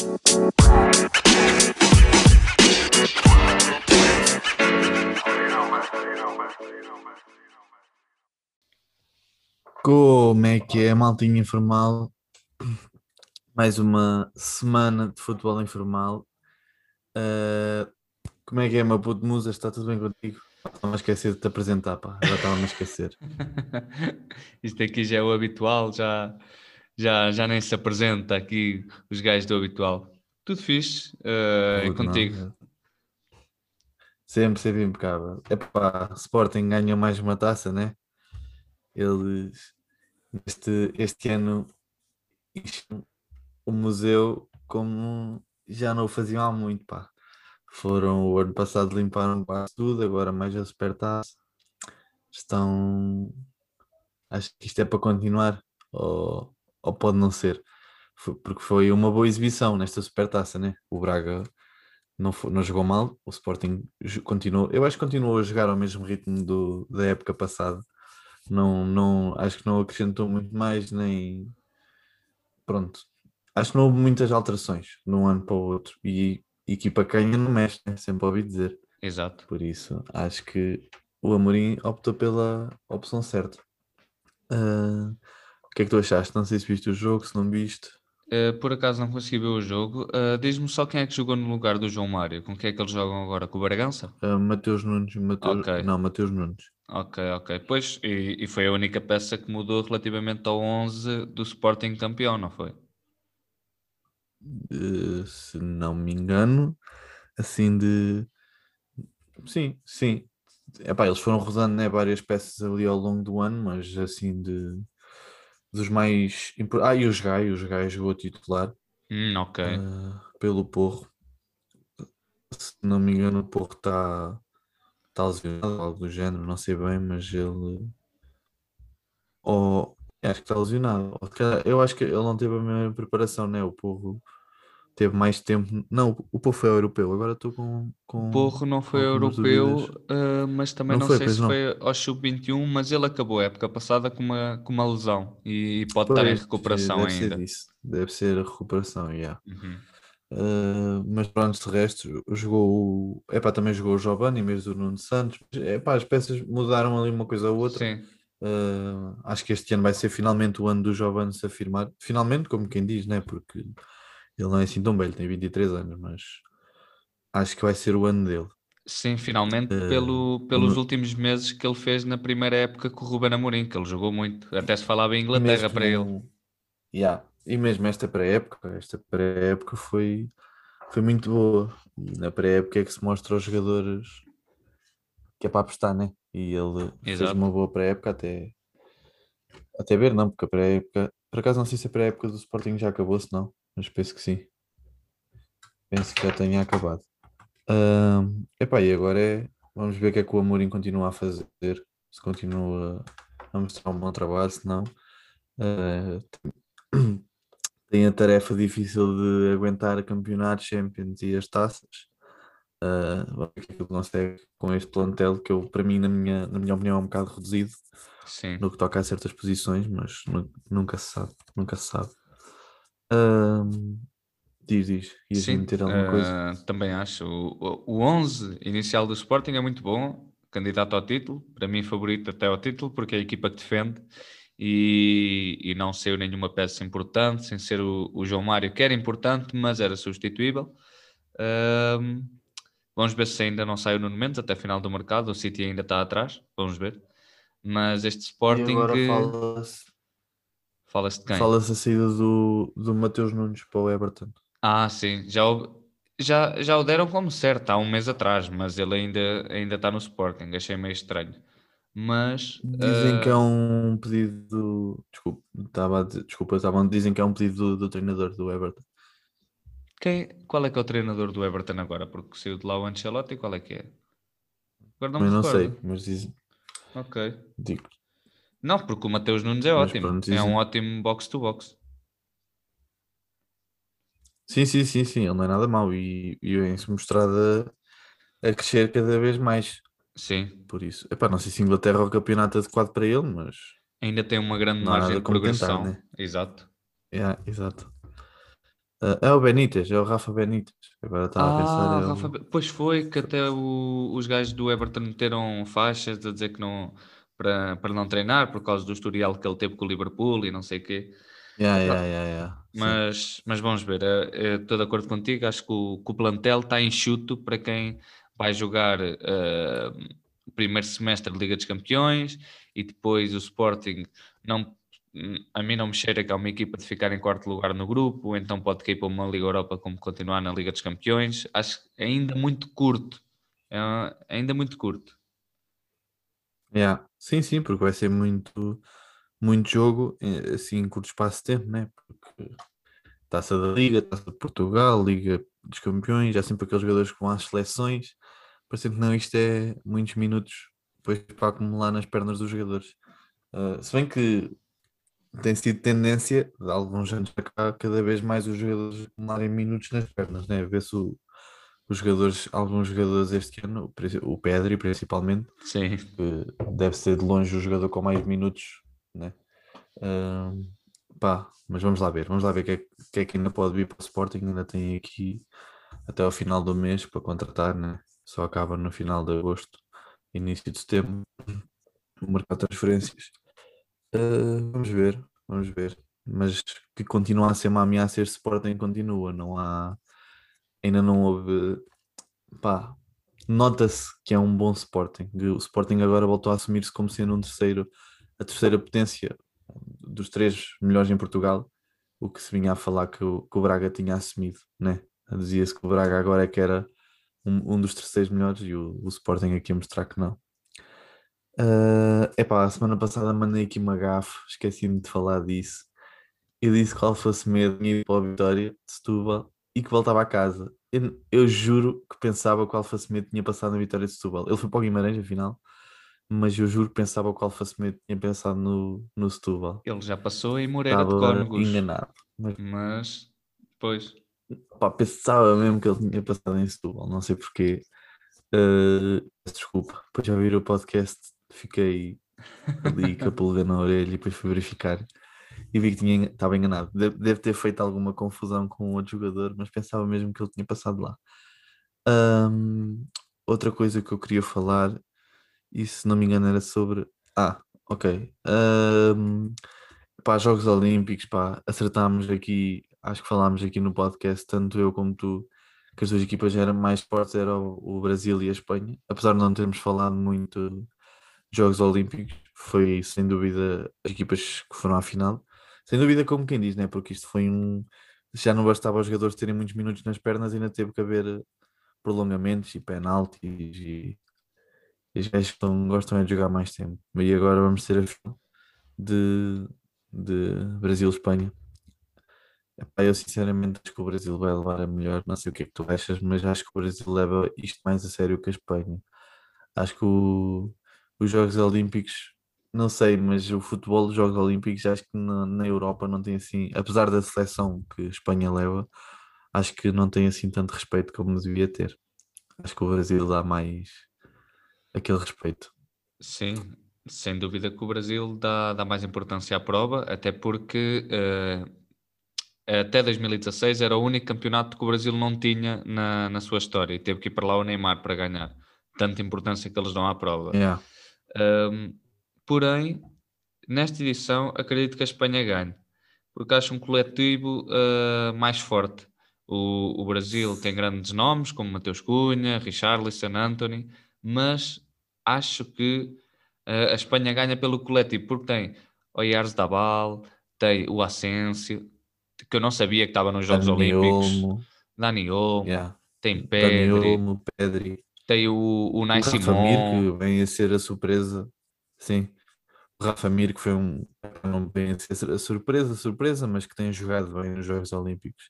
Como é que é, maltinha informal? Mais uma semana de futebol informal. Uh, como é que é, meu puto Musa? Está tudo bem contigo? Estava a esquecer de te apresentar, pá. Já estava a esquecer. Isto aqui já é o habitual, já, já, já nem se apresenta aqui os gajos do habitual. Tudo fixe. Uh, e contigo? Não, é. Sempre, sempre impecável. Epá, Sporting ganha mais uma taça, né? Eles, este, este ano, o museu como já não o faziam há muito, pá. Foram o ano passado limparam quase tudo, agora mais a supertaça. Estão. Acho que isto é para continuar, ou, ou pode não ser, porque foi uma boa exibição nesta supertaça, né? O Braga não, foi, não jogou mal, o Sporting continuou, eu acho que continuou a jogar ao mesmo ritmo do, da época passada. Não, não, acho que não acrescentou muito mais, nem pronto. Acho que não houve muitas alterações de um ano para o outro. E equipa canha não mexe, né? sempre ouvi dizer. Exato. Por isso, acho que o Amorim optou pela opção certa. Uh, o que é que tu achaste? Não sei se viste o jogo, se não viste. Uh, por acaso não consegui ver o jogo. Uh, Diz-me só quem é que jogou no lugar do João Mário. Com quem é que eles jogam agora? Com o Bragança? Uh, Mateus Nunes. Mateus... Okay. Não, Mateus Nunes. Ok, ok. Pois, e, e, foi a única peça que mudou relativamente ao 11 do Sporting campeão, não foi? Uh, se não me engano, assim de. Sim, sim. Epá, eles foram rodando né, várias peças ali ao longo do ano, mas assim de. Dos mais. Ah, e os Gai, os Gai jogou titular. Hum, ok. Uh, pelo Porro. Se não me engano, o Porro está está lesionado, algo do género, não sei bem, mas ele. Ou acho que está lesionado. Eu acho que ele não teve a mesma preparação, né? O Porro teve mais tempo. Não, o Porro foi ao europeu, agora estou com, com. O Porro não foi ao europeu, uh, mas também não, não foi, sei se não. foi ao sub-21, mas ele acabou a época passada com uma, com uma lesão e pode pois, estar em recuperação deve ainda. Ser isso. Deve ser a recuperação, já. Yeah. Uhum. Uh, mas pronto, de resto, jogou o. Epá, também jogou o Giovanni vez do Nuno Santos. Epá, as peças mudaram ali uma coisa ou outra. Sim. Uh, acho que este ano vai ser finalmente o ano do Giovanni se afirmar. Finalmente, como quem diz, né? Porque ele não é assim tão velho, tem 23 anos, mas acho que vai ser o ano dele. Sim, finalmente, uh, pelo, pelos últimos meses que ele fez na primeira época com o Ruben Amorim, que ele jogou muito. Até se falava em Inglaterra para ele. Yeah, e mesmo esta pré-época, esta pré-época foi, foi muito boa. E na pré-época é que se mostra aos jogadores que é para apostar, né? E ele Exato. fez uma boa pré-época até, até ver, não, porque a pré-época, por acaso não sei se a pré-época do Sporting já acabou, se não, mas penso que sim. Penso que já tenha acabado. Um, epá, e agora é, vamos ver o que é que o Amorim continua a fazer, se continua a mostrar um bom trabalho, se não. Uh, tem a tarefa difícil de aguentar campeonatos, Champions e as taças. Uh, ver o que é que ele consegue com este plantel, que eu, para mim, na minha, na minha opinião, é um bocado reduzido Sim. no que toca a certas posições, mas nunca se sabe. Nunca se sabe. Diz, diz. Ias Sim, meter alguma coisa? Também acho. O, o 11 inicial do Sporting é muito bom, candidato ao título, para mim favorito até ao título, porque é a equipa que defende e, e não saiu nenhuma peça importante, sem ser o, o, João Mário, que era importante, mas era substituível. Vamos ver se ainda não sai o Nuno Mendes até final do mercado, o City ainda está atrás, vamos ver. Mas este Sporting. E agora fala-se. Fala-se de quem? Fala-se a saída do, do Mateus Nunes para o Everton. Ah, sim, já o, já, já o deram como certo há um mês atrás, mas ele ainda, ainda está no Sporting, achei meio estranho mas dizem uh... que é um pedido. Desculpa, estava desculpa, estavam, dizem que é um pedido do, do, treinador do Everton. Quem, qual é que é o treinador do Everton agora? Porque saiu de lá o Ancelotti, qual é que é? Agora não, não sei, mas dizem. Ok. Digo. Não, porque o Mateus Nunes é ótimo. Pronto, é um ótimo box-to-box. Sim, sim, sim, sim, ele não é nada mau e, e vem-se mostrado a, a crescer cada vez mais. Sim. Por isso. Epá, não sei se Inglaterra é o campeonato adequado para ele, mas. Ainda tem uma grande margem de progressão. Tentar, né? Exato. Yeah, exato. Uh, é o Benítez, é o Rafa Benítez. Agora estava ah, a pensar. É Rafa... Pois foi que até o, os gajos do Everton meteram faixas a dizer que não para, para não treinar por causa do historial que ele teve com o Liverpool e não sei o quê. Yeah, yeah, yeah. Mas, mas vamos ver, é, estou de acordo contigo, acho que o, que o plantel está enxuto para quem vai jogar uh, o primeiro semestre de Liga dos Campeões e depois o Sporting não a mim não me cheira que é uma equipa de ficar em quarto lugar no grupo, então pode cair para uma Liga Europa como continuar na Liga dos Campeões. Acho que ainda muito curto. É ainda muito curto. Yeah. Sim, sim, porque vai ser muito, muito jogo assim em curto espaço de tempo, né? Porque taça da Liga, taça de Portugal, Liga dos Campeões, há sempre aqueles jogadores que vão às seleções. Parece que não, isto é muitos minutos depois para acumular nas pernas dos jogadores. Uh, se bem que tem sido tendência de alguns anos para cá, cada vez mais os jogadores acumularem minutos nas pernas, né? Vê-se os jogadores, alguns jogadores este ano, o Pedri principalmente, Sim. que deve ser de longe o jogador com mais minutos, né? Uh, pá, mas vamos lá ver, vamos lá ver o que, é, que é que ainda pode vir para o Sporting, ainda tem aqui até ao final do mês para contratar, né? Só acaba no final de agosto, início de setembro, o mercado de transferências. Uh, vamos ver, vamos ver. Mas que continua a ser uma ameaça este Sporting continua, não há ainda não houve pá, nota-se que é um bom Sporting. O Sporting agora voltou a assumir-se como sendo um terceiro, a terceira potência dos três melhores em Portugal, o que se vinha a falar que o, que o Braga tinha assumido, né? Dizia-se que o Braga agora é que era um, um dos terceiros melhores e o, o Sporting aqui a mostrar que não. Uh, epá, a semana passada mandei aqui uma gafe, esqueci-me de falar disso. Eu disse que o Alfa Semedo ir para a Vitória de Setúbal e que voltava a casa. Eu, eu juro que pensava que o Alfa Semedo tinha passado na Vitória de Setúbal. Ele foi para o Guimarães, afinal, mas eu juro que pensava que o Alfa Semedo tinha pensado no, no Setúbal. Ele já passou em Moreira Estava de Cónegos. enganado. Mas, mas depois... Pá, pensava mesmo que ele tinha passado em Setúbal, não sei porquê. Uh, desculpa, depois já vi o podcast fiquei ali com a pulga na orelha e depois fui verificar e vi que tinha, estava enganado. Deve, deve, ter feito alguma confusão com outro jogador, mas pensava mesmo que ele tinha passado lá. Um, outra coisa que eu queria falar, e se não me engano era sobre. Ah, ok. Um, pá, Jogos Olímpicos, pá, acertámos aqui, acho que falámos aqui no podcast, tanto eu como tu, que as duas equipas eram mais fortes, era o, o Brasil e a Espanha, apesar de não termos falado muito Jogos Olímpicos, foi sem dúvida as equipas que foram à final. Sem dúvida, como quem diz, né? porque isto foi um. Já não bastava os jogadores terem muitos minutos nas pernas, ainda teve que haver prolongamentos e penaltis e, os gajos gostam de jogar mais tempo. E agora vamos ter a de, de Brasil-Espanha. Eu sinceramente acho que o Brasil vai levar a melhor, não sei o que é que tu achas, mas acho que o Brasil leva isto mais a sério que a Espanha. Acho que o, os Jogos Olímpicos, não sei, mas o futebol dos Jogos Olímpicos acho que na, na Europa não tem assim, apesar da seleção que a Espanha leva, acho que não tem assim tanto respeito como devia ter. Acho que o Brasil dá mais aquele respeito. Sim, sem dúvida que o Brasil dá, dá mais importância à prova, até porque uh, até 2016 era o único campeonato que o Brasil não tinha na, na sua história e teve que ir para lá o Neymar para ganhar. Tanta importância que eles dão à prova. Yeah. Um, porém, nesta edição, acredito que a Espanha ganhe, porque acho um coletivo uh, mais forte. O, o, Brasil tem grandes nomes, como Mateus Cunha, Richarlison, Anthony, mas acho que uh, a Espanha ganha pelo coletivo, porque tem o Yarzabal, tem o Asensio, que eu não sabia que estava nos Jogos Dani Olímpicos. Olmo. Dani Olmo, yeah. tem Pedri. Dani Olmo, Pedri. Tem o, o Nai Simon. que vem a ser a surpresa. Sim. O Rafa Mir, que foi um. Não vem a surpresa, surpresa, mas que tem jogado bem nos Jogos Olímpicos.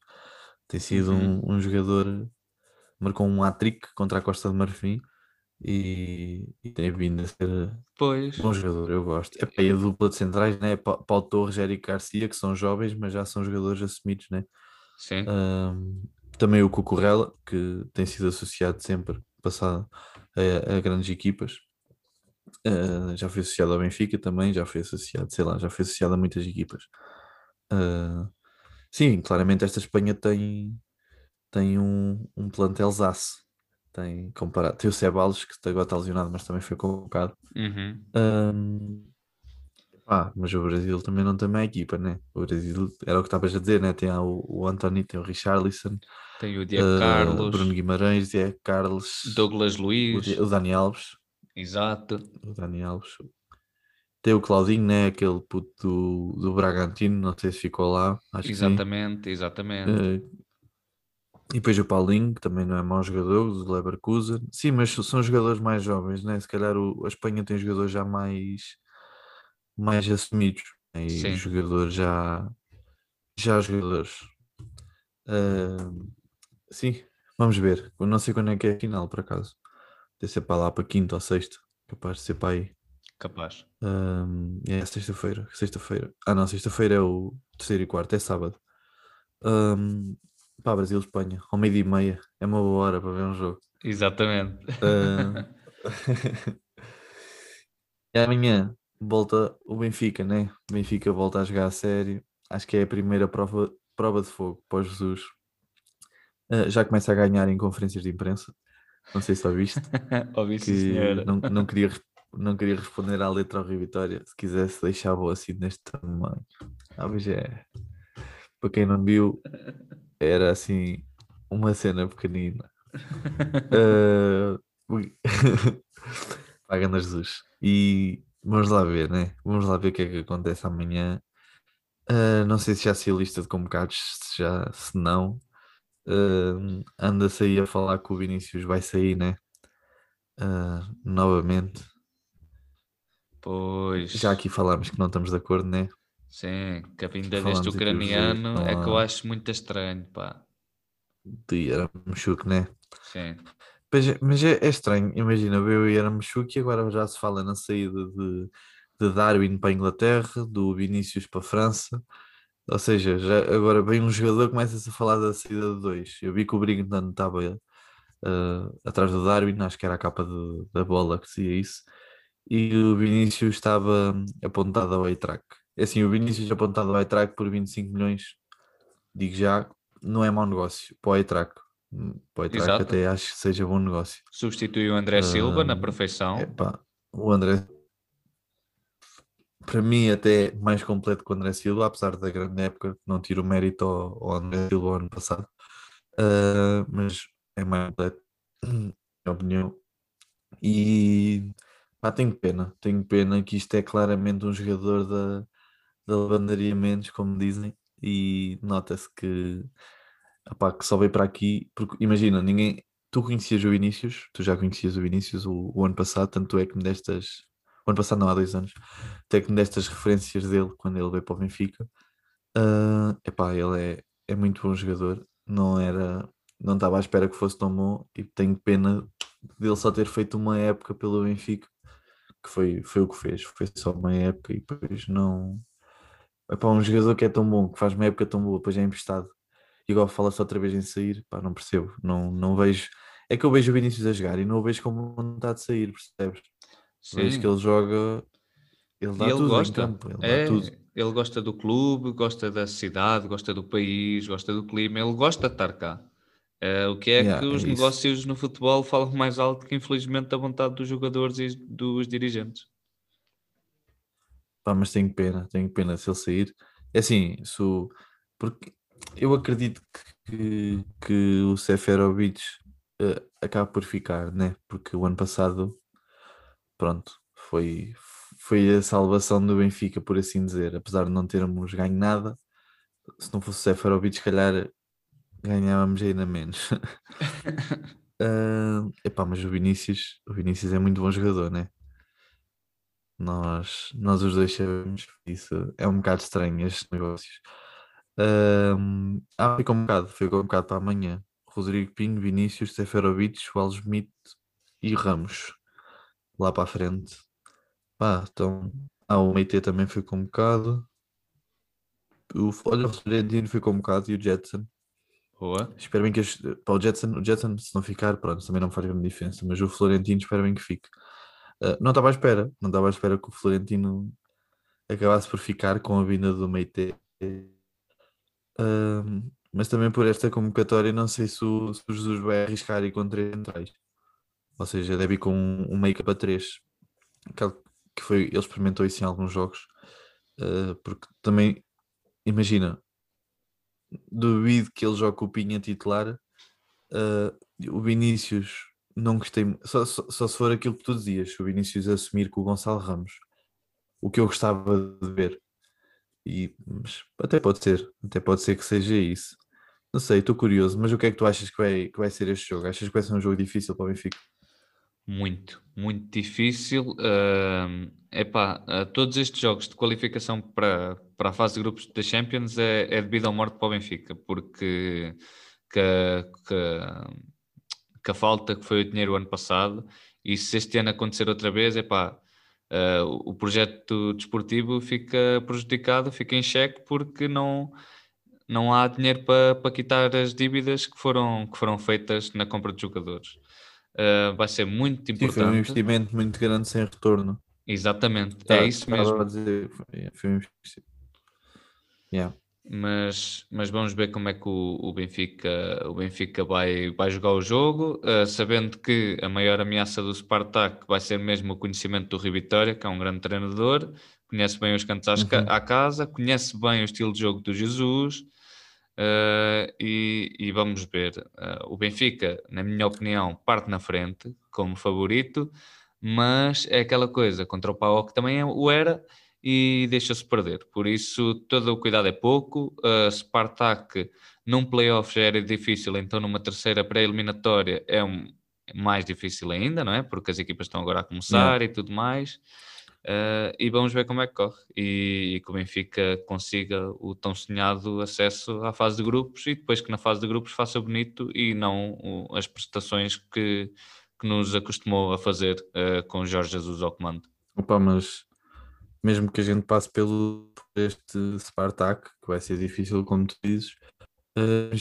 Tem sido uhum. um, um, jogador. Marcou um hat-trick contra a Costa de Marfim e, e, tem vindo a ser pois. um bom jogador. Eu gosto. É, e a dupla de centrais, né? Paulo Torres e Eric Garcia, que são jovens, mas já são jogadores assumidos, né? Sim. Um, também o Cucurella, que tem sido associado sempre passado a, a grandes equipas. Uh, já foi associado ao Benfica também, já foi associado, sei lá, já foi associado a muitas equipas. Uh, Sim, claramente esta Espanha tem, tem um, um plantelzaço. Tem, comparado, tem o Ceballos, que agora está lesionado, mas também foi convocado. Uhum. Ahm, pá, mas o Brasil também não tem uma equipa, né? O Brasil era o que estavas a dizer, né? Tem o, o Anthony, tem o Richarlison, Tem o Diego ah, Carlos, Bruno Guimarães, Diego Carlos, Douglas o, Luiz, Di- o Dani Alves, exato. o Dani Alves. Tem o Claudinho, né? Aquele puto do, do Bragantino, não sei se ficou lá, acho que. Exatamente, exatamente. Eh, e depois o Paulinho, que também não é mau jogador, do Leverkusen. Sim, mas são jogadores mais jovens, né? Se calhar o- a Espanha tem jogadores já mais, mais assumidos. né? E Sim. jogadores já, já jogadores. Ah, sim, vamos ver. Eu não sei quando é que é a final, por acaso. Deve ser para lá, para quinta ou sexta. Capaz de ser para aí. Capaz. Ahm, é sexta-feira. Sexta-feira. Ah, não, sexta-feira é o terceiro e quarto, é sábado. Um, pá, Brasil-Espanha, ao meio-dia e meia. É uma boa hora para ver um jogo. Exatamente. Ah, e amanhã volta o Benfica, né? O Benfica volta a jogar a sério. Acho que é a primeira prova, prova de fogo para o Jesus. Ah, já começa a ganhar em conferências de imprensa. Não sei se ouviste. Ouvi que senhora. não, não, queria, não queria responder à letra ao Rio Vitória. Se quisesse, deixava-o assim neste tamanho. Ah, mas é. Para quem não viu, era assim uma cena pequenina. Ah, ui. Paga-nos Jesus. E vamos lá ver, né? Vamos lá ver o que é que acontece amanhã. Ah, não sei se já sei a lista de convocados, se já, se não. Ah, anda-se aí a falar que o Vinícius vai sair, né? Ah, novamente. Pois. Já aqui falámos que não estamos de acordo, né? Sim, que a vinda deste ucraniano é que eu acho muito estranho, pá. De Yaramchuk, né? Sim. Mas, é- mas é, é estranho, imagina, veio o Yaramchuk e agora já se fala na saída de, de Darwin para a Inglaterra, do Vinícius para a França. Ou seja, já, agora vem um jogador começa-se a falar da saída de dois. Eu vi que o Brighton estava ah, atrás do Darwin, acho que era a capa de- da bola que dizia isso. E o Vinícius estava apontado ao Eitrack. É assim, o Vinícius apontado ao Eitrack por 25 milhões, digo já, não é mau negócio para o Eitrack. Para o até acho que seja bom negócio. Substitui o André Silva na Ah, perfeição. Epá, o André, para mim, até mais completo que o André Silva, apesar da grande época, não tiro mérito ao, ao André Silva ano passado, Ah, mas é mais completo, na minha opinião. E pá, tenho pena, tenho pena que isto é claramente um jogador da, da lavandaria menos, como dizem, e nota-se que, epá, que só veio para aqui, porque imagina, ninguém, tu conhecias o Vinícius, tu já conhecias o Vinícius o, o ano passado, tanto é que me destas, o ano passado não, há dois anos, até que me destas referências dele quando ele veio para o Benfica. Ah, epá, ele é, é muito bom jogador, não era, não estava à espera que fosse tão bom e tenho pena dele só ter feito uma época pelo Benfica, que foi, foi o que fez, foi só uma época e depois não. Epá, um jogador que é tão bom, que faz uma época tão boa, depois é emprestado agora fala-se outra vez em sair, pá, não percebo, não, não vejo. É que eu vejo o Vinícius a jogar e não o vejo com vontade de sair, percebes? Vejo Sim. que ele joga, ele dá ele tudo em gosta. campo, ele É, ele gosta do clube, gosta da cidade, gosta do país, gosta do clima, ele gosta de estar cá. Eh, o que é Yeah, que é os isso. negócios no futebol falam mais alto que, infelizmente, a vontade dos jogadores e dos dirigentes. Pá, mas tenho pena, tenho pena se ele sair. É assim, se o- porque eu acredito que, que o Seferovic eh, acaba por ficar, né? Porque o ano passado, pronto, foi, foi a salvação do Benfica, por assim dizer. Apesar de não termos ganho nada, se não fosse o Seferovic, se calhar ganhávamos ainda menos. Ah, epá, mas o Vinícius, o Vinícius é muito bom jogador, né? Nós, nós os dois sabemos isso. É um bocado estranho estes negócios. Ahm, ah, ficou um bocado, ficou um bocado para amanhã. Rodrigo Pinho, Vinícius, Seferovic, Wall Smith e Ramos. Lá para a frente. Pá, então. Ah, o Meite também foi convocado. O, olha, o Florentino foi convocado e o Jetson. Boa. Espero bem que este, pá, o Jetson, o Jetson, se não ficar, pronto, também não faz grande diferença, mas o Florentino espero bem que fique. Ah, não estava à espera, não estava à espera que o Florentino acabasse por ficar com a vinda do Meite. Um, mas também por esta convocatória, não sei se o, se o Jesus vai arriscar com três centrais. Ou seja, deve ir com um, um make-up a três. Que foi, ele experimentou isso em alguns jogos. Uh, porque também, imagina, duvido que ele jogue o Pinha titular. Uh, o Vinícius, não gostei, só, só, só, se for aquilo que tu dizias, o Vinícius assumir com o Gonçalo Ramos. O que eu gostava de ver. E, até pode ser, até pode ser que seja isso. Não sei, estou curioso, mas o que é que tu achas que vai, que vai ser este jogo? Achas que vai ser um jogo difícil para o Benfica? Muito, muito difícil. Uh, epá, uh, todos estes jogos de qualificação para, para a fase de grupos da Champions é, é devido ao morte para o Benfica, porque que, que, que, a falta que foi o dinheiro ano passado, e se este ano acontecer outra vez, epá, uh, o projeto desportivo fica prejudicado, fica em xeque, porque não não há dinheiro para, para quitar as dívidas que foram, que foram feitas na compra de jogadores. Uh, vai ser muito importante. Sim, foi um investimento muito grande sem retorno. Exatamente, tá, é isso mesmo. Dizer, foi um. Yeah. Mas, mas vamos ver como é que o, o Benfica, o Benfica vai, vai jogar o jogo, uh, sabendo que a maior ameaça do Spartak vai ser mesmo o conhecimento do Rio Vitória, que é um grande treinador, conhece bem os cantos uhum. à casa, conhece bem o estilo de jogo do Jesus, Uh, e, e, vamos ver. Uh, o Benfica, na minha opinião, parte na frente como favorito, mas é aquela coisa contra o Pau que também é o era e deixa-se perder. Por isso, todo o cuidado é pouco. Uh, Spartak num playoff já era difícil, então numa terceira pré-eliminatória é um, mais difícil ainda, não é? Porque as equipas estão agora a começar yeah. e tudo mais. Uh, e vamos ver como é que corre e, e, que o Benfica consiga o tão sonhado acesso à fase de grupos e depois que na fase de grupos faça bonito e não as prestações que, que nos acostumou a fazer uh, com Jorge Jesus ao comando. Opa, mas mesmo que a gente passe pelo este Spartak, que vai ser difícil como tu dizes, uh,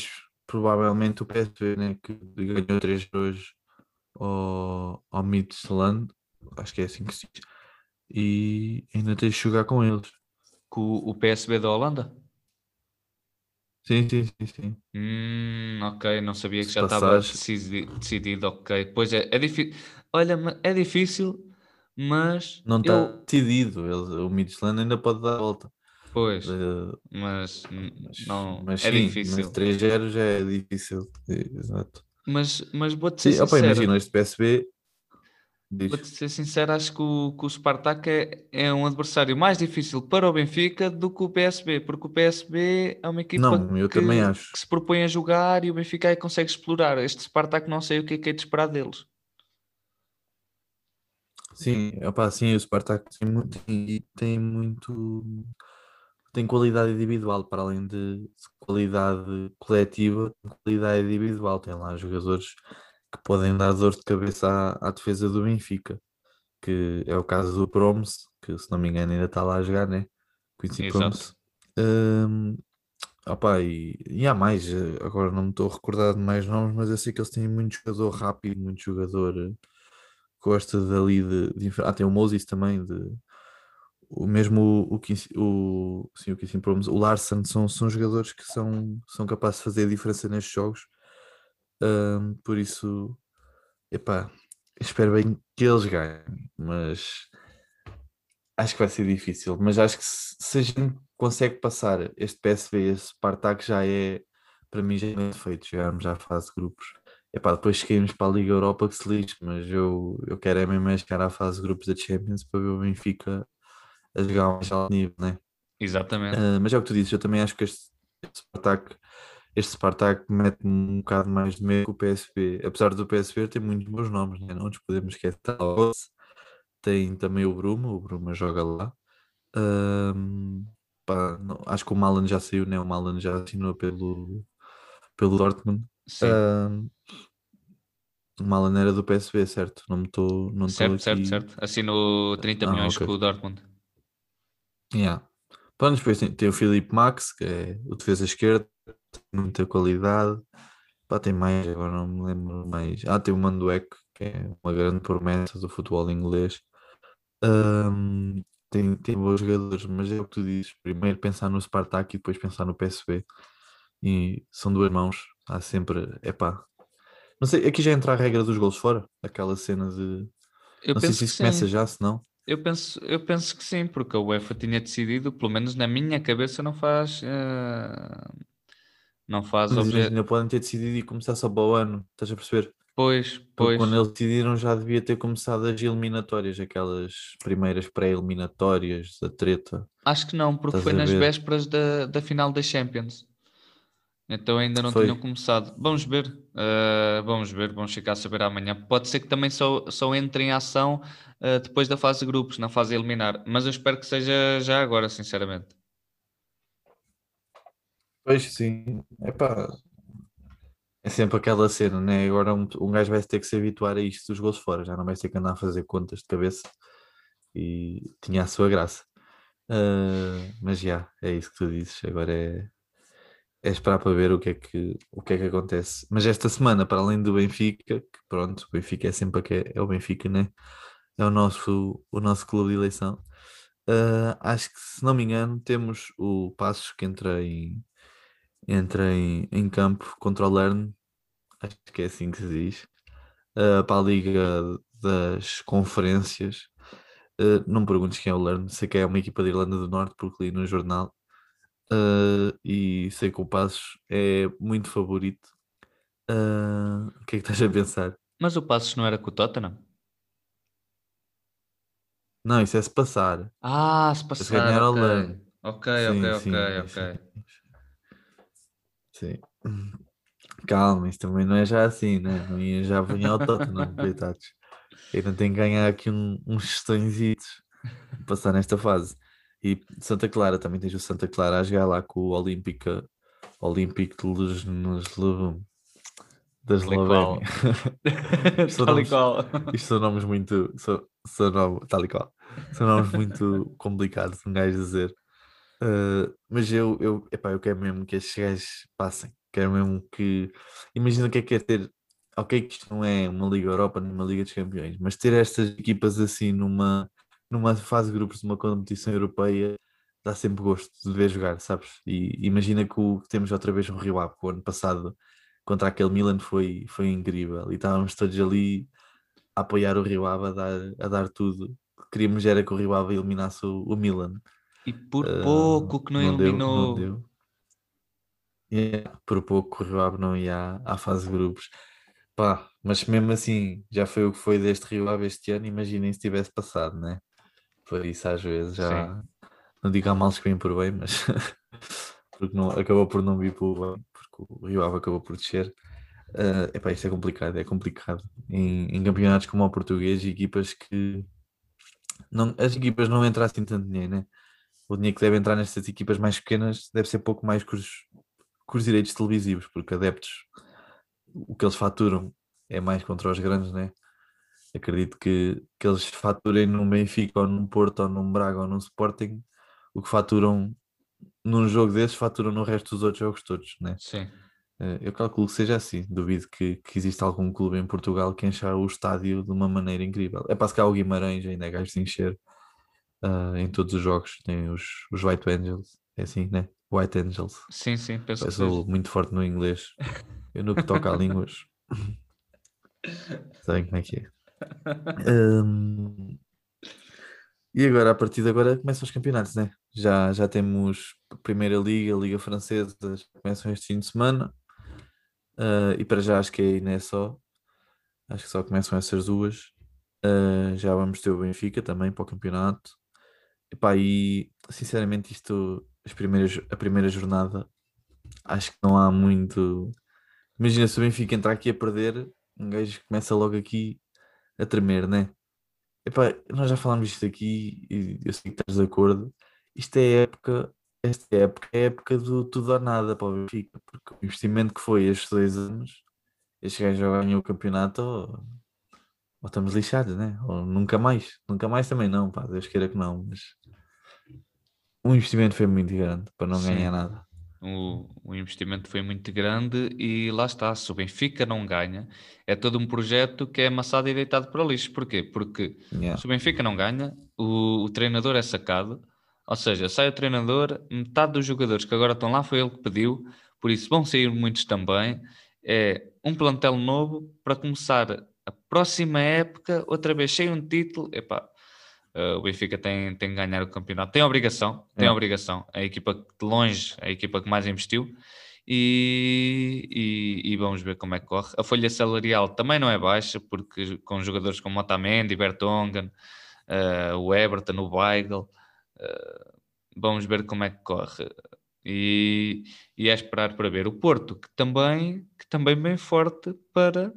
provavelmente o PSV né, que ganhou 3 hoje ao, ao Midtjylland, acho que é assim que se diz e ainda tens de jogar com eles. Com o PSB da Holanda? Sim, sim, sim, sim. Hum, ok, não sabia que Se já estava decidido, decidido, ok. Pois é, é difícil. Olha, é difícil, mas. Não está eu... decidido. Ele, o Midland ainda pode dar a volta. Pois, uh, mas, mas, não, mas é sim, difícil. Mas 3-0 já é difícil. Exato. Mas, mas vou-te ser sim, sincero. Opa, imagina, este PSB Vou-te ser sincero, acho que o, que o Spartak é, é, um adversário mais difícil para o Benfica do que o PSB, porque o PSB é uma equipa não, que, que se propõe a jogar e o Benfica aí consegue explorar. Este Spartak não sei o que é que é de esperar deles. Sim, opa, sim, o Spartak tem muito, tem muito tem qualidade individual para além de qualidade coletiva, qualidade individual. Tem lá jogadores que podem dar dor de cabeça à, à, defesa do Benfica, que é o caso do Promes, que se não me engano ainda está lá a jogar, né? Quincy Promes. Um, opa, e, e há mais, eh, agora não me estou a recordar de mais nomes, mas eu sei que eles têm muito jogador rápido, muito jogador que eh, gosta dali de, de, Ah, tem o Moses também, de, o mesmo o, o, o, sim, o Promes, o Larson, são, são jogadores que são, são capazes de fazer a diferença nestes jogos um, por isso, epá, espero bem que eles ganhem, mas acho que vai ser difícil. Mas acho que se, se a gente consegue passar este PSV, esse Spartak já é, para mim, já é feito. Chegarmos à fase de grupos. Epá, depois cheguemos para a Liga Europa que se lixe, mas eu, eu quero é mesmo é chegar à fase de grupos da Champions para ver o Benfica a jogar mais alto nível, né? Exatamente. Uh, mas é o que tu dizes, eu também acho que este, este Spartak este Spartak mete um bocado mais de medo que o PSV. Apesar do PSV ter muitos bons nomes, né? não nos podemos esquecer. Tem também o Bruma, o Bruma joga lá. Um, pá, não, acho que o Malan já saiu, né? O Malan já assinou pelo, pelo Dortmund. Um, o Malan era do PSV, certo? Não me estou. Certo, aqui... certo, certo. Assinou 30 ah, milhões okay. com o Dortmund. Yeah. Pronto, depois tem, tem o Felipe Max, que é o defesa esquerda, muita qualidade. Pá, tem mais, agora não me lembro mais. Ah, tem o Manduek, que é uma grande promessa do futebol inglês. Um, tem, tem bons jogadores, mas é o que tu dizes. Primeiro pensar no Spartak e depois pensar no PSV. e são duas mãos. Há sempre, epá. Não sei, aqui já entra a regra dos gols fora, aquela cena de. Eu não sei se isso começa já, se não. Eu penso, eu penso que sim, porque a UEFA tinha decidido, pelo menos na minha cabeça, não faz. eh, não faz Mas obje... imagina, podem ter decidido e começar só para o ano, estás a perceber? Pois, Porque pois. quando eles decidiram já devia ter começado as eliminatórias, aquelas primeiras pré-eliminatórias da treta. Acho que não, porque Estás foi nas ver? vésperas da, da final da Champions. Então ainda não Foi. tinham começado. Vamos ver, eh, vamos ver, vamos ficar a saber amanhã. Pode ser que também só, só entre em ação eh, depois da fase de grupos, na fase eliminar. Mas eu espero que seja já agora, sinceramente. Pois sim, epá, é sempre aquela cena, né? Agora um, um gajo vai ter que se habituar a isto dos gols fora, já não vai ter que andar a fazer contas de cabeça e tinha a sua graça. Ah, mas já, é isso que tu dizes, agora é, é esperar para ver o que é que, o que é que acontece. Mas esta semana, para além do Benfica, que pronto, o Benfica é sempre que é, é o Benfica, né? É o nosso, o nosso clube de eleição. Ah, acho que, se não me engano, temos o Passos que entra em, entra em, em campo contra o Lerne, acho que é assim que se diz, ah, para a Liga das Conferências. Ah, não me perguntes quem é o Lerne, sei que é uma equipa da Irlanda do Norte, porque li no jornal. Ah, e sei que o Passos é muito favorito. O que é que estás a pensar? Mas o Passos não era com o Tottenham? Não, isso é se passar. Ah, se Se passar, ganhar ao ok. Lerne. Ok, Sim, ok, sim, ok, ok. Sim. Calma, isso também não é já assim, né? Não ia já vir ao Tottenham, coitados. Ainda tem que ganhar aqui um, uns gestõezitos passar nesta fase. E Santa Clara, também tens o Santa Clara a jogar lá com o Olímpica, Olímpico de Luz, nos, da Tal e qual. Eslovênia. São Tal e qual. Isto são nomes muito. São, são nomes, tal e qual. São nomes muito complicados, um gajo dizer. Uh, mas eu, eu, epá, eu quero mesmo que estes gajos passem. Quero mesmo que. Imagina o que é que é ter. Ok, que isto não é uma Liga Europa nem uma Liga dos Campeões, mas ter estas equipas assim numa, numa fase de grupos de uma competição europeia dá sempre gosto de ver jogar, sabes? E imagina que, o, que temos outra vez um Rio Ave, o ano passado contra aquele Milan foi, foi incrível e estávamos todos ali a apoiar o Rio Ave, a dar, a dar tudo. Queríamos era que o Rio Ave eliminasse o, o Milan. E por Uh, pouco que não, deu, eliminou. não deu. Yeah, por pouco o Rio Ave não ia à, fase de grupos. Pá, mas mesmo assim, já foi o que foi deste Rio Ave este ano, imaginem se tivesse passado, né? Por isso às vezes já não digo há males que vêm por bem, mas porque não, acabou por não vir por bem, porque o Rio Ave acabou por descer. Uh, epá, isto é complicado, é complicado. Em, em campeonatos como o português, equipas que não, as equipas não entram assim tanto dinheiro, né? O dinheiro que deve entrar nestas equipas mais pequenas deve ser pouco mais que os, que os direitos televisivos, porque adeptos, o que eles faturam é mais contra os grandes, né? Acredito que, que eles faturem num Benfica ou num Porto ou num Braga ou num Sporting, o que faturam num jogo desses, faturam no resto dos outros jogos todos, né? Sim. Eh, Eu calculo que seja assim. Duvido que, que exista algum clube em Portugal que encha o estádio de uma maneira incrível. É para se cá o Guimarães ainda é gajo de encher ah, em todos os jogos. Tem os, os White Angels, é assim, né? White Angels. Sim, sim, penso Eu sou muito forte no inglês. Eu no que toca a línguas. Sabem como é que é. Hum, e agora, a partir de agora, começam os campeonatos, né? Já, já temos a Primeira Liga, a Liga Francesa, começam este fim de semana. Ah, e para já acho que aí não é só. Acho que só começam essas duas. Ah, já vamos ter o Benfica também para o campeonato. Epá, e sinceramente isto, as primeiras, a primeira jornada, acho que não há muito. Imagina se o Benfica entrar aqui a perder, um gajo começa logo aqui a tremer, né? Epá, nós já falámos isto aqui e eu sei que estás de acordo. Isto é época, esta época é época do tudo ou nada para o Benfica, porque o investimento que foi estes dois anos, este gajo já ganhou o campeonato, ou, estamos lixados, né? Ou nunca mais, nunca mais também não, pá, Deus queira que não, mas o investimento foi muito grande para não Sim. ganhar nada. O, o investimento foi muito grande e lá está. Se o Benfica não ganha, é todo um projeto que é amassado e deitado para o lixo. Porquê? Porque Yeah. se o Benfica não ganha, o, o treinador é sacado. Ou seja, sai o treinador, metade dos jogadores que agora estão lá foi ele que pediu, por isso vão sair muitos também. É um plantel novo para começar próxima época, outra vez cheio um título. Epá, uh, o Benfica tem, tem que ganhar o campeonato, tem obrigação, tem é. obrigação. A equipa de longe, a equipa que mais investiu. E, e, e, vamos ver como é que corre. A folha salarial também não é baixa, porque com jogadores como Otamendi, Bertongen, uh, o Everton, o Weigl, uh, vamos ver como é que corre. E, e é esperar para ver o Porto, que também, que também bem forte para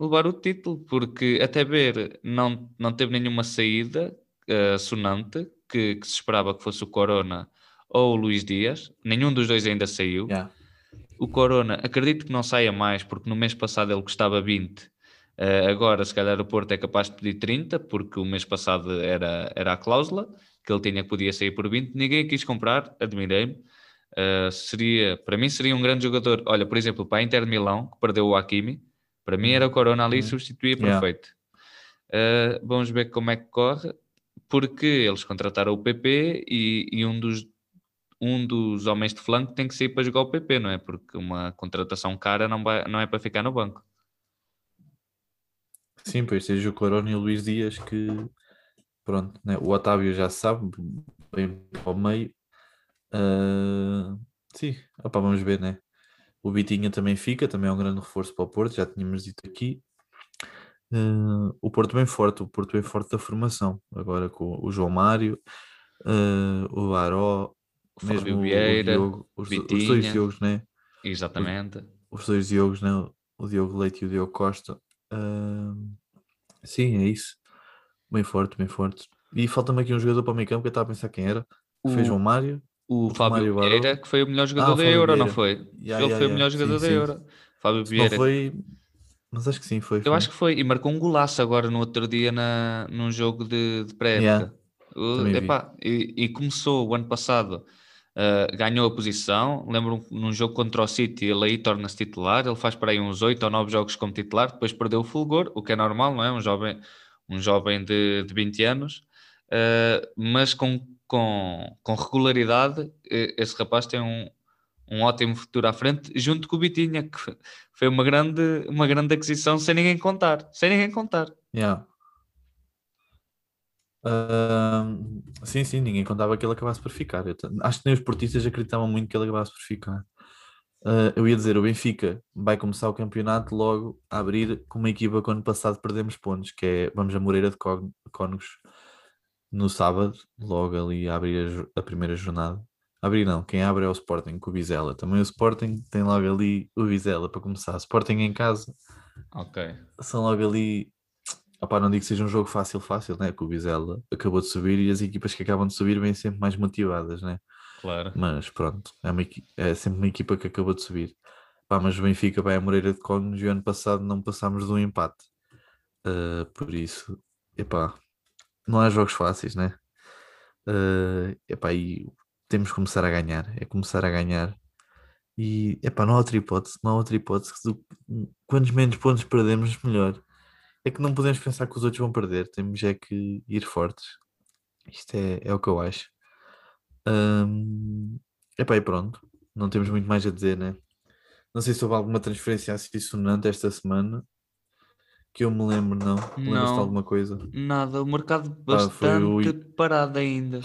levar o título, porque até ver não, não teve nenhuma saída uh, sonante que, que, se esperava que fosse o Corona ou o Luís Dias, nenhum dos dois ainda saiu. Yeah. O Corona, acredito que não saia mais, porque no mês passado ele custava 20. Uh, eh, agora, se calhar, o Porto é capaz de pedir 30, porque o mês passado era, era a cláusula que ele tinha que podia sair por 20. Ninguém quis comprar, admirei-me. Uh, seria, para mim, seria um grande jogador. Olha, por exemplo, para a Inter de Milão, que perdeu o Hakimi, para mim era o Corona ali, uhum. substituía perfeito. Yeah. Uh, vamos ver como é que corre, porque eles contrataram o PP e, e um dos um dos homens de flanco tem que sair para jogar o PP, não é? Porque uma contratação cara não, vai, não é para ficar no banco. Sim, pois seja o Corona e o Luís Dias que pronto, né? o Otávio já sabe, bem para o meio. Uh, sim, opa, vamos ver, né? O Vitinha também fica, também é um grande reforço para o Porto, já tínhamos dito aqui. Uh, o Porto bem forte, o Porto bem forte da formação, agora com o João Mário, uh, o Baró, o mesmo Vieira, o Diogo, os, os, dois Diogos, né? Exatamente. Os, os, dois Diogos, né? O Diogo Leite e o Diogo Costa. Uh, sim, é isso. Bem forte, bem forte. E falta-me aqui um jogador para o meio campo que eu estava a pensar quem era. O, fez João Mário. O, Fábio Mário Vieira, que foi o melhor jogador ah, da Euro, Vieira. não foi? Yeah, Ele yeah, foi o melhor jogador sim, da sim. Euro. Fábio Vieira. Foi, mas acho que sim, foi. Eu acho que foi. E marcou um golaço agora no outro dia na, num jogo de, de pré-época. Yeah, e, e, começou o ano passado Uh, ganhou a posição. Lembro num jogo contra o City, ele aí torna-se titular. Ele faz para aí uns 8 ou 9 jogos como titular, depois perdeu o fulgor, o que é normal, não é? Um jovem, um jovem de, de 20 anos, uh, mas com, com, com regularidade, esse rapaz tem um, um ótimo futuro à frente, junto com o Bitinha, que foi uma grande, uma grande aquisição sem ninguém contar. Sem ninguém contar. Yeah. Uh, sim, sim, ninguém contava que ele acabasse por ficar. Eu acho que nem os portistas acreditavam muito que ele acabasse por ficar. Uh, eu ia dizer, o Benfica vai começar o campeonato logo a abrir com uma equipa que ano passado perdemos pontos, que é vamos a Moreira de Cónegos no sábado, logo ali a abrir a, a, primeira jornada. Abrir não, quem abre é o Sporting com o Vizela. Também o Sporting tem logo ali o Vizela para começar. Sporting em casa. Ok. São logo ali Opá, não digo que seja um jogo fácil, fácil, né? Que o Vizela acabou de subir e as equipas que acabam de subir vêm sempre mais motivadas, né? Claro. Mas pronto, é, uma, é sempre uma equipa que acabou de subir. Pá, mas o Benfica vai a Moreira de Cónegos e o ano passado não passámos de um empate. Uh, por isso, epá, não há jogos fáceis, né? Uh, epá, e temos que começar a ganhar. É começar a ganhar. E epá, não há outra hipótese, não há outra hipótese. Quantos menos pontos perdemos, melhor é que não podemos pensar que os outros vão perder, temos é que ir fortes. Isto é, é o que eu acho. Um, epá, e pronto, não temos muito mais a dizer, né? Não sei se houve alguma transferência assim esta semana que eu me lembro, não. Lembras-te de alguma coisa? Nada, o mercado bastante o... parado ainda.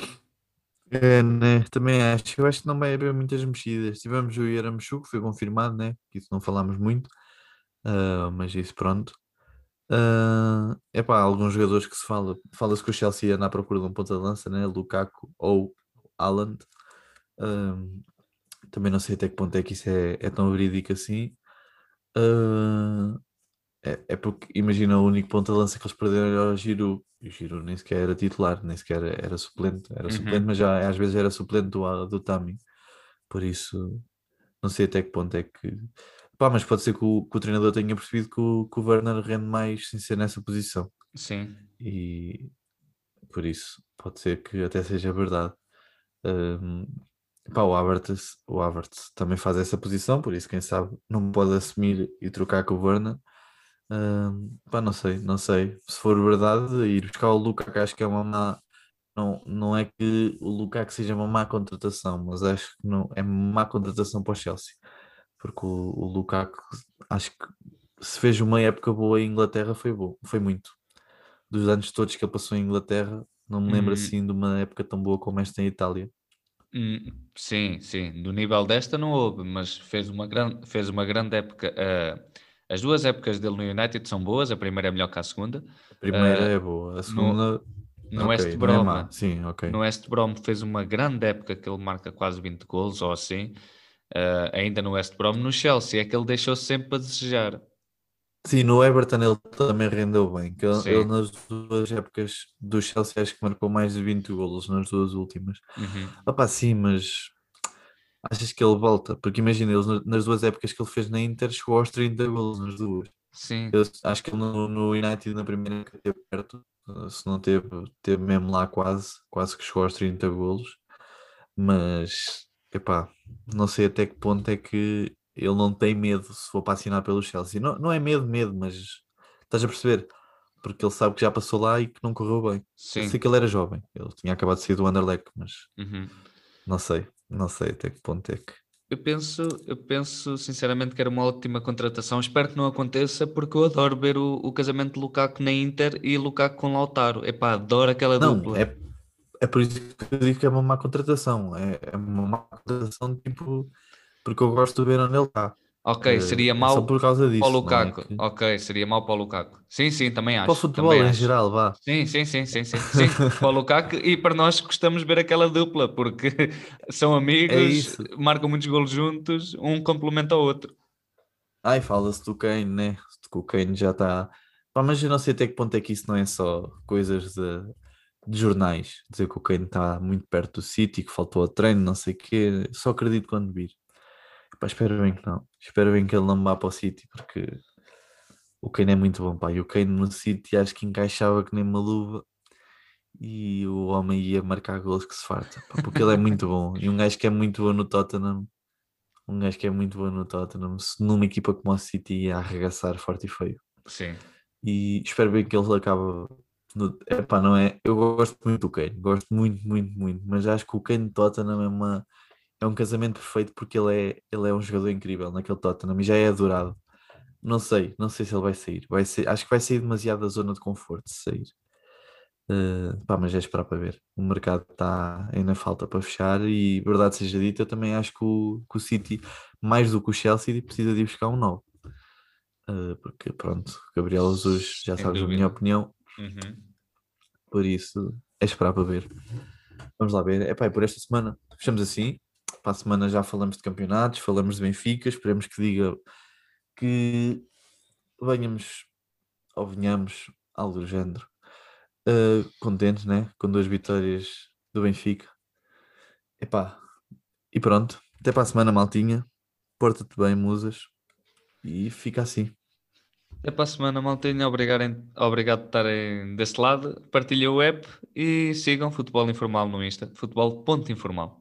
É, né? Também acho. Eu acho que não vai haver muitas mexidas. Tivemos o Yaramchu, que foi confirmado, né? Que isso não falámos muito. Uh, mas isso pronto. Uh, epá, alguns jogadores que se fala, fala-se que o Chelsea anda à procura de um ponta de lança, né? Lukaku ou Haaland. Uh, também não sei até que ponto é que isso é, é tão verídico assim. Uh, é, é, porque imagina o único ponta de lança que eles perderam era o Giroud. E o Giroud nem sequer era titular, nem sequer era suplente. Era uhum. suplente, mas já às vezes era suplente do, do Tami. Por isso, não sei até que ponto é que Pá, mas pode ser que o, que o treinador tenha percebido que o, que o Werner rende mais sem ser nessa posição. Sim. E por isso pode ser que até seja verdade. Um, pá, o Havertz, o Havertz também faz essa posição, por isso quem sabe não pode assumir e trocar com o Werner. Um, pá, não sei, não sei. Se for verdade, ir buscar o Lukaku acho que é uma má. Não, não é que o Lukaku seja uma má contratação, mas acho que não, é uma má contratação para o Chelsea porque o, o Lukaku acho que se fez uma época boa em Inglaterra foi bom, foi muito. Dos anos todos que ele passou em Inglaterra, não me lembro Hum. assim de uma época tão boa como esta em Itália. Hum, sim, sim, do nível desta não houve, mas fez uma grande, fez uma grande época. eh, as duas épocas dele no United são boas, a primeira é melhor que a segunda. A primeira Eh, é boa, a segunda No ok, West é Brom, má. Sim, ok. no West Brom fez uma grande época que ele marca quase 20 golos ou assim. Eh, ainda no West Brom, no Chelsea é que ele deixou sempre a desejar. Sim, no Everton ele também rendeu bem. Que ele, ele nas duas épocas do Chelsea acho que marcou mais de 20 golos nas duas últimas. Uhum. Opá, sim, mas achas que ele volta? Porque imagina, ele, na- nas duas épocas que ele fez na Inter chegou aos 30 golos nas duas. Sim, Eu acho que ele no, no United na primeira época esteve perto, se não teve, teve mesmo lá quase, quase que chegou aos 30 golos. Mas, epá, não sei até que ponto é que ele não tem medo se for para assinar pelo Chelsea. Não, não é medo, medo, mas estás a perceber? Porque ele sabe que já passou lá e que não correu bem. Eu sim. sei que ele era jovem, ele tinha acabado de sair do Anderlecht, mas Uhum. não sei, não sei até que ponto é que. Eu penso, eu penso sinceramente que era uma ótima contratação. Espero que não aconteça, porque eu adoro ver o, o casamento de Lukaku na Inter e Lukaku com Lautaro. Epá, adoro aquela Não, dupla. é, é por isso que eu digo que é uma má contratação. É, é uma má contratação, tipo, porque eu gosto de ver onde ele está. Ok, Eh, seria é só mau por causa disso. para o é Lukaku. que- Ok, seria mau para o Lukaku. Sim, sim, também acho. Para o futebol também em acho. geral, vá. Sim, sim, sim, sim, sim, sim. para o Lukaku e para nós gostamos de ver aquela dupla, porque são amigos, É marcam muitos golos juntos, um complementa o outro. Ai, fala-se do Kane, né? Que o Kane já está. Pá, mas eu não sei até que ponto é que isso não é só coisas de, de jornais. Dizer que o Kane está muito perto do City, que faltou a treino, não sei o quê. Só acredito quando vir. Pá, espero bem que não. Espero bem que ele não vá para o City, porque o Kane é muito bom, pá. E o Kane no City acho que encaixava que nem uma luva. E o homem ia marcar gols que se farta, pá, porque ele é muito bom. E um gajo que é muito bom no Tottenham um gajo que é muito bom no Tottenham, se numa equipa como o City ia arregaçar forte e feio. Sim, E espero bem que ele acabe. No... Epá, não é? Eu gosto muito do Kane, gosto muito, muito, muito, mas acho que o Kane de Tottenham é, uma... é um casamento perfeito porque ele é... ele é um jogador incrível naquele Tottenham e já é adorado. Não sei, não sei se ele vai sair. Vai ser... Acho que vai sair demasiado da zona de conforto se sair. Uh, pá, mas é esperar para ver. O mercado está ainda falta para fechar e, verdade seja dita, eu também acho que o, que o City, mais do que o Chelsea, precisa de ir buscar um novo. Uh, porque, pronto, Gabriel Jesus, já Sem sabes a dúvida. minha opinião, Uhum. por isso é esperar para ver. Vamos lá ver. É pá, por esta semana fechamos assim. Para a semana já falamos de campeonatos, falamos de Benfica. Esperemos que diga que venhamos ou venhamos, algo do género, uh, contentes, né? Com duas vitórias do Benfica. Epá, e pronto. Até para a semana, maltinha. Porta-te bem, musas. E fica assim. Até para a semana, maltinha. Obrigado, obrigado por estarem desse lado. Partilhem o app e sigam Futebol Informal no Insta. Futebol.informal.